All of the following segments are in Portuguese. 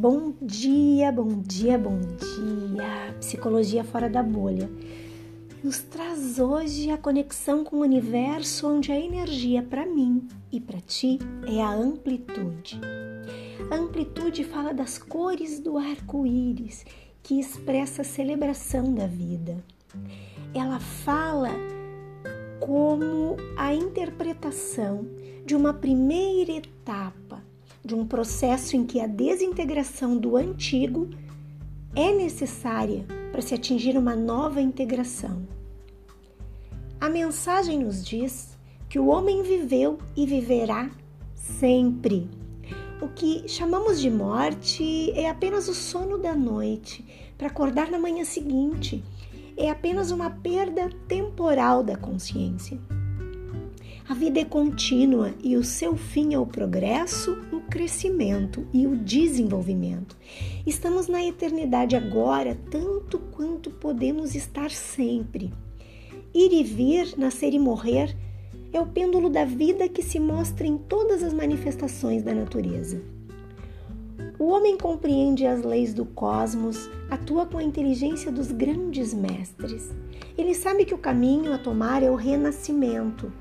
Bom dia, bom dia, bom dia. Psicologia fora da bolha. Nos traz hoje a conexão com o universo onde a energia para mim e para ti é a amplitude. A amplitude fala das cores do arco-íris, que expressa a celebração da vida. Ela fala como a interpretação de uma primeira etapa de um processo em que a desintegração do antigo é necessária para se atingir uma nova integração. A mensagem nos diz que o homem viveu e viverá sempre. O que chamamos de morte é apenas o sono da noite para acordar na manhã seguinte. É apenas uma perda temporal da consciência. A vida é contínua e o seu fim é o progresso, crescimento e o desenvolvimento. Estamos na eternidade agora, tanto quanto podemos estar sempre. Ir e vir, nascer e morrer, é o pêndulo da vida que se mostra em todas as manifestações da natureza. O homem compreende as leis do cosmos, atua com a inteligência dos grandes mestres. Ele sabe que o caminho a tomar é o renascimento,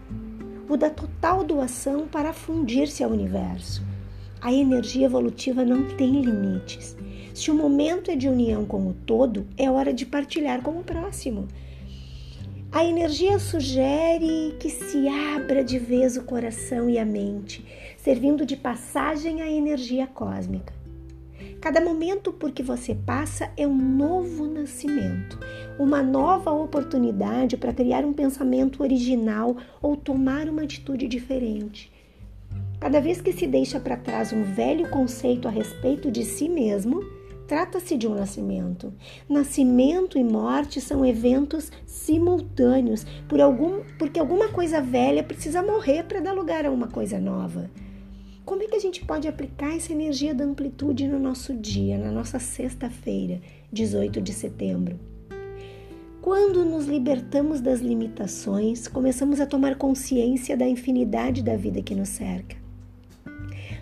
o da total doação para fundir-se ao universo. A energia evolutiva não tem limites. Se o momento é de união com o todo, é hora de partilhar com o próximo. A energia sugere que se abra de vez o coração e a mente, servindo de passagem à energia cósmica. Cada momento por que você passa é um novo nascimento, uma nova oportunidade para criar um pensamento original ou tomar uma atitude diferente. Cada vez que se deixa para trás um velho conceito a respeito de si mesmo, trata-se de um nascimento. Nascimento e morte são eventos simultâneos, por algum, porque alguma coisa velha precisa morrer para dar lugar a uma coisa nova. Como é que a gente pode aplicar essa energia da amplitude no nosso dia, na nossa sexta-feira, 18 de setembro? Quando nos libertamos das limitações, começamos a tomar consciência da infinidade da vida que nos cerca.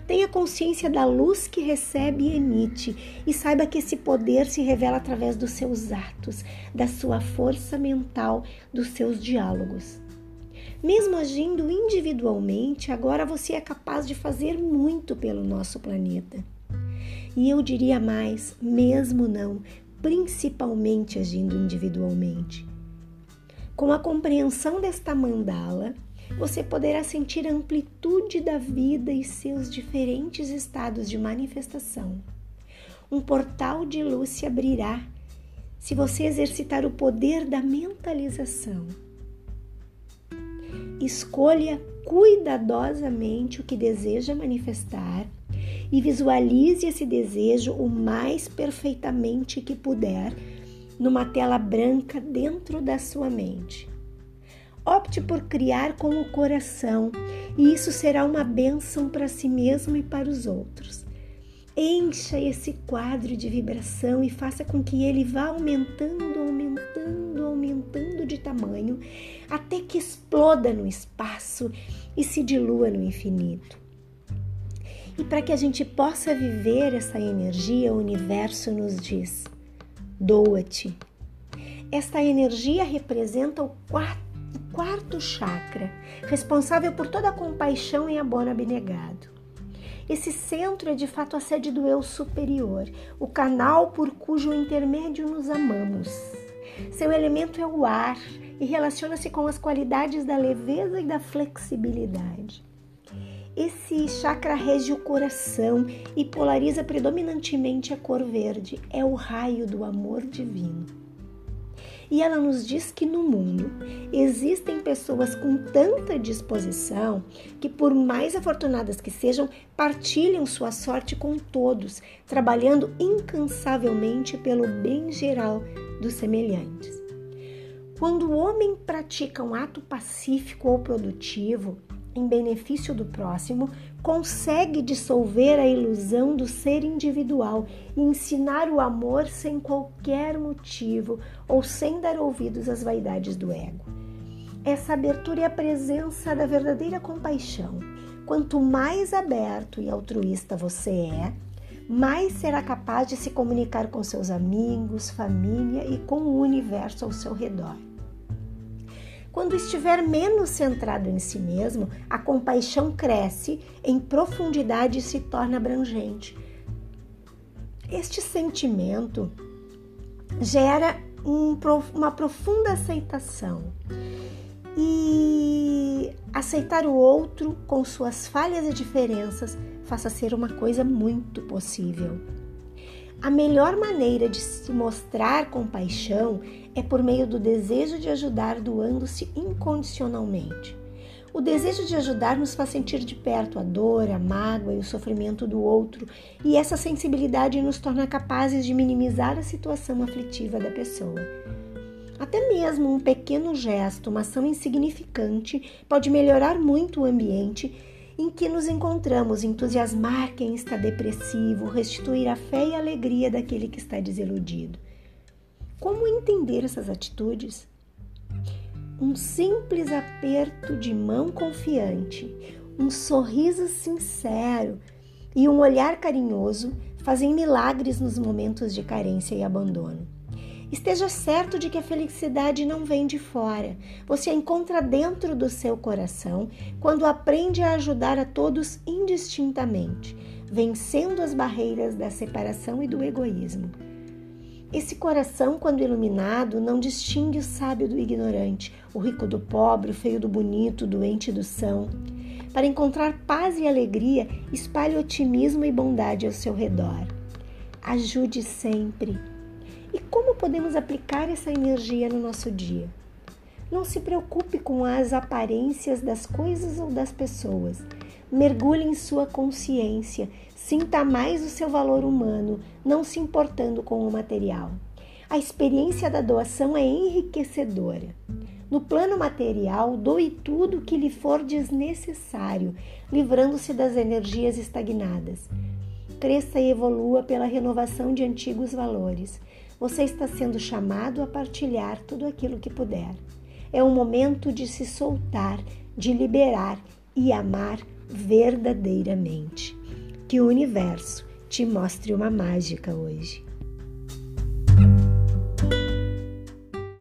Tenha consciência da luz que recebe e emite e saiba que esse poder se revela através dos seus atos, da sua força mental, dos seus diálogos. Mesmo agindo individualmente, agora você é capaz de fazer muito pelo nosso planeta. E eu diria mais, mesmo não, principalmente agindo individualmente. Com a compreensão desta mandala, você poderá sentir a amplitude da vida e seus diferentes estados de manifestação. Um portal de luz se abrirá se você exercitar o poder da mentalização Escolha cuidadosamente o que deseja manifestar e visualize esse desejo o mais perfeitamente que puder numa tela branca dentro da sua mente. Opte por criar com o coração e isso será uma bênção para si mesmo e para os outros. Encha esse quadro de vibração e faça com que ele vá aumentando, aumentando, aumentando de tamanho até que exploda no espaço e se dilua no infinito. E para que a gente possa viver essa energia, o universo nos diz: doa-te. Esta energia representa o quarto, quarto chakra, responsável por toda a compaixão e amor abnegado. Esse centro é de fato a sede do eu superior, o canal por cujo intermédio nos amamos. Seu elemento é o ar e relaciona-se com as qualidades da leveza e da flexibilidade. Esse chakra rege o coração e polariza predominantemente a cor verde. É o raio do amor divino. E ela nos diz que no mundo existem pessoas com tanta disposição que, por mais afortunadas que sejam, partilham sua sorte com todos, trabalhando incansavelmente pelo bem geral dos semelhantes. Quando o homem pratica um ato pacífico ou produtivo em benefício do próximo, consegue dissolver a ilusão do ser individual e ensinar o amor sem qualquer motivo ou sem dar ouvidos às vaidades do ego. Essa abertura é a presença da verdadeira compaixão. Quanto mais aberto e altruísta você é, mais será capaz de se comunicar com seus amigos, família e com o universo ao seu redor. Quando estiver menos centrado em si mesmo, a compaixão cresce em profundidade e se torna abrangente. Este sentimento gera um, uma profunda aceitação e aceitar o outro com suas falhas e diferenças faça ser uma coisa muito possível. A melhor maneira de se mostrar compaixão é por meio do desejo de ajudar, doando-se incondicionalmente. O desejo de ajudar nos faz sentir de perto a dor, a mágoa e o sofrimento do outro, e essa sensibilidade nos torna capazes de minimizar a situação aflitiva da pessoa. Até mesmo um pequeno gesto, uma ação insignificante, pode melhorar muito o ambiente em que nos encontramos, entusiasmar quem está depressivo, restituir a fé e a alegria daquele que está desiludido. Como entender essas atitudes? Um simples aperto de mão confiante, um sorriso sincero e um olhar carinhoso fazem milagres nos momentos de carência e abandono. Esteja certo de que a felicidade não vem de fora. Você a encontra dentro do seu coração quando aprende a ajudar a todos indistintamente, vencendo as barreiras da separação e do egoísmo. Esse coração, quando iluminado, não distingue o sábio do ignorante, o rico do pobre, o feio do bonito, o doente do são. Para encontrar paz e alegria, espalhe otimismo e bondade ao seu redor. Ajude sempre e como podemos aplicar essa energia no nosso dia? Não se preocupe com as aparências das coisas ou das pessoas. Mergulhe em sua consciência, sinta mais o seu valor humano, não se importando com o material. A experiência da doação é enriquecedora. No plano material, doe tudo o que lhe for desnecessário, livrando-se das energias estagnadas. Cresça e evolua pela renovação de antigos valores. Você está sendo chamado a partilhar tudo aquilo que puder. É o momento de se soltar, de liberar e amar verdadeiramente. Que o universo te mostre uma mágica hoje.